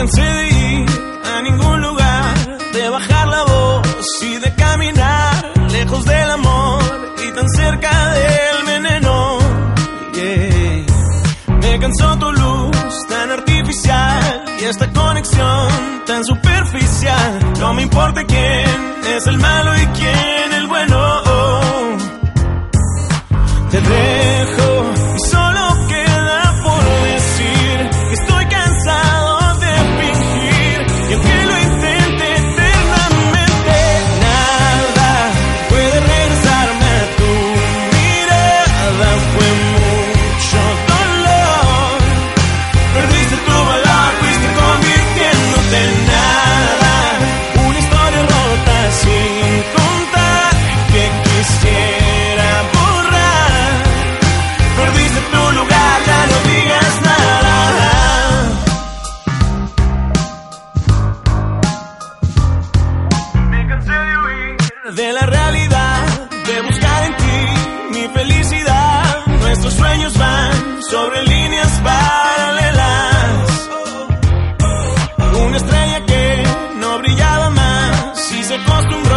cansé de ir a ningún lugar, de bajar la voz y de caminar lejos del amor y tan cerca del veneno. Yeah. Me cansó tu luz tan artificial y esta conexión tan superficial. No me importa quién es el malo y quién el bueno. Te dejo de la realidad, de buscar en ti mi felicidad. Nuestros sueños van sobre líneas paralelas. Una estrella que no brillaba más y se acostumbró